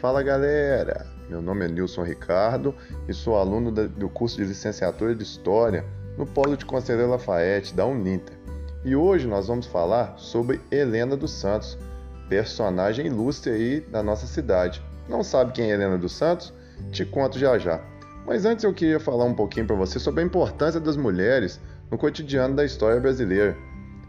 Fala galera, meu nome é Nilson Ricardo e sou aluno do curso de licenciatura de História no Polo de Conselheiro Lafayette da Uninter. E hoje nós vamos falar sobre Helena dos Santos, personagem ilustre aí da nossa cidade. Não sabe quem é Helena dos Santos? Te conto já já. Mas antes eu queria falar um pouquinho para você sobre a importância das mulheres no cotidiano da história brasileira.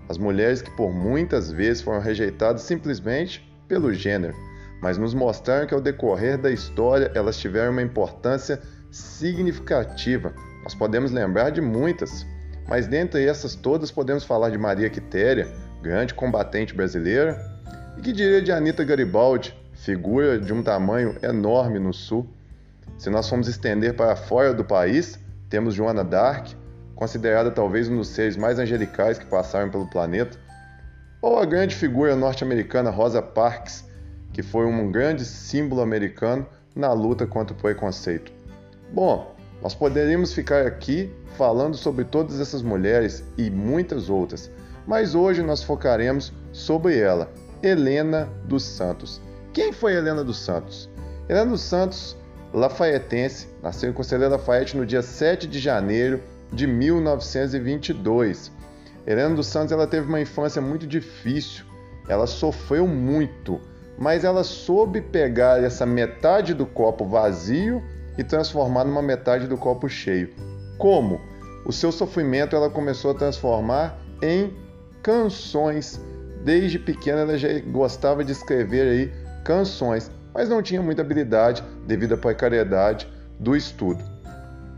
As mulheres que por muitas vezes foram rejeitadas simplesmente pelo gênero mas nos mostraram que ao decorrer da história elas tiveram uma importância significativa. Nós podemos lembrar de muitas, mas dentre essas todas podemos falar de Maria Quitéria, grande combatente brasileira, e que diria de Anita Garibaldi, figura de um tamanho enorme no sul. Se nós formos estender para fora do país, temos Joana d'Arc, considerada talvez um dos seres mais angelicais que passaram pelo planeta, ou a grande figura norte-americana Rosa Parks, que foi um grande símbolo americano na luta contra o preconceito. Bom, nós poderíamos ficar aqui falando sobre todas essas mulheres e muitas outras, mas hoje nós focaremos sobre ela, Helena dos Santos. Quem foi Helena dos Santos? Helena dos Santos, lafaietense, nasceu em Conselheiro Lafayette no dia 7 de janeiro de 1922. Helena dos Santos ela teve uma infância muito difícil, ela sofreu muito mas ela soube pegar essa metade do copo vazio e transformar numa metade do copo cheio. Como? O seu sofrimento ela começou a transformar em canções. Desde pequena ela já gostava de escrever aí canções, mas não tinha muita habilidade devido à precariedade do estudo.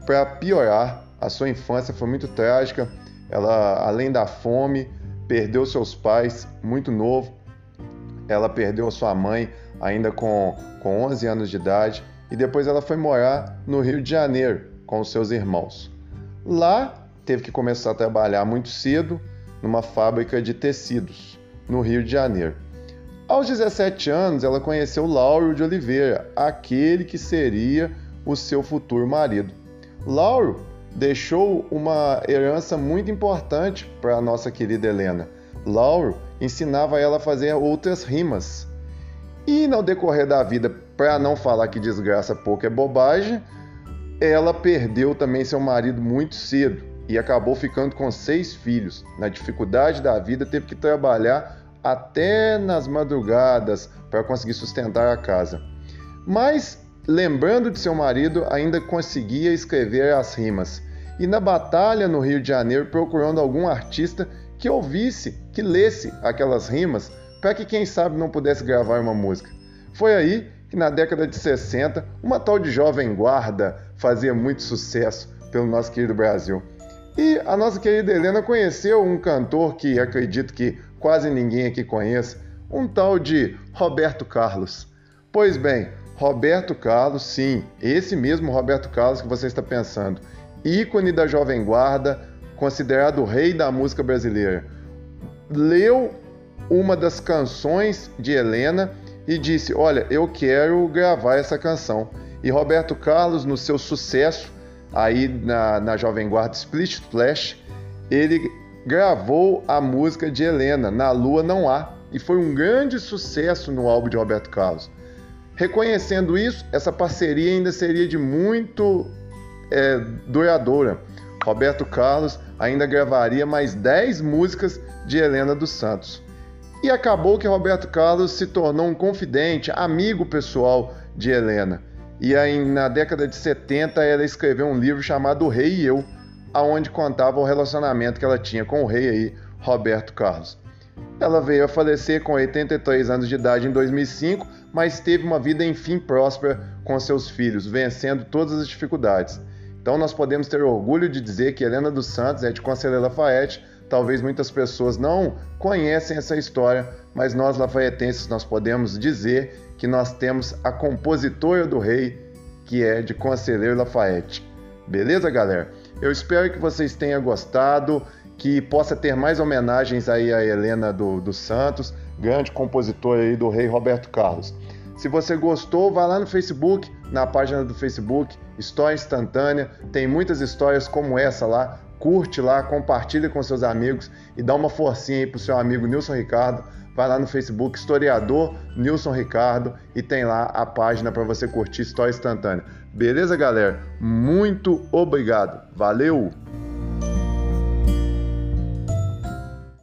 Para piorar, a sua infância foi muito trágica. Ela, além da fome, perdeu seus pais muito novo ela perdeu sua mãe ainda com, com 11 anos de idade e depois ela foi morar no Rio de Janeiro com os seus irmãos. Lá teve que começar a trabalhar muito cedo numa fábrica de tecidos no Rio de Janeiro. Aos 17 anos, ela conheceu Lauro de Oliveira, aquele que seria o seu futuro marido. Lauro deixou uma herança muito importante para a nossa querida Helena. Lauro ensinava ela a fazer outras rimas. E no decorrer da vida, para não falar que desgraça pouco é bobagem, ela perdeu também seu marido muito cedo e acabou ficando com seis filhos. Na dificuldade da vida, teve que trabalhar até nas madrugadas para conseguir sustentar a casa. Mas, lembrando de seu marido, ainda conseguia escrever as rimas. E na batalha no Rio de Janeiro, procurando algum artista que ouvisse, que lesse aquelas rimas, para que quem sabe não pudesse gravar uma música. Foi aí que na década de 60, uma tal de Jovem Guarda fazia muito sucesso pelo nosso querido Brasil. E a nossa querida Helena conheceu um cantor que acredito que quase ninguém aqui conhece, um tal de Roberto Carlos. Pois bem, Roberto Carlos, sim, esse mesmo Roberto Carlos que você está pensando, ícone da Jovem Guarda, considerado o rei da música brasileira, leu uma das canções de Helena e disse: Olha, eu quero gravar essa canção. E Roberto Carlos, no seu sucesso aí na, na Jovem Guarda Split Flash, ele gravou a música de Helena, Na Lua Não Há, e foi um grande sucesso no álbum de Roberto Carlos. Reconhecendo isso, essa parceria ainda seria de muito é, duradoura. Roberto Carlos ainda gravaria mais 10 músicas de Helena dos Santos. E acabou que Roberto Carlos se tornou um confidente, amigo pessoal de Helena. E aí, na década de 70 ela escreveu um livro chamado O Rei e Eu, aonde contava o relacionamento que ela tinha com o rei aí, Roberto Carlos. Ela veio a falecer com 83 anos de idade em 2005, mas teve uma vida enfim próspera com seus filhos, vencendo todas as dificuldades. Então nós podemos ter orgulho de dizer que Helena dos Santos é de Conselheiro Lafayette. Talvez muitas pessoas não conhecem essa história, mas nós lafaietenses nós podemos dizer que nós temos a compositora do rei, que é de Conselheiro Lafayette. Beleza, galera? Eu espero que vocês tenham gostado, que possa ter mais homenagens aí a Helena do, dos Santos, grande compositora aí do rei Roberto Carlos. Se você gostou, vá lá no Facebook, na página do Facebook, História Instantânea. Tem muitas histórias como essa lá. Curte lá, compartilha com seus amigos e dá uma forcinha aí pro seu amigo Nilson Ricardo. Vai lá no Facebook, historiador Nilson Ricardo e tem lá a página para você curtir história instantânea. Beleza, galera? Muito obrigado. Valeu!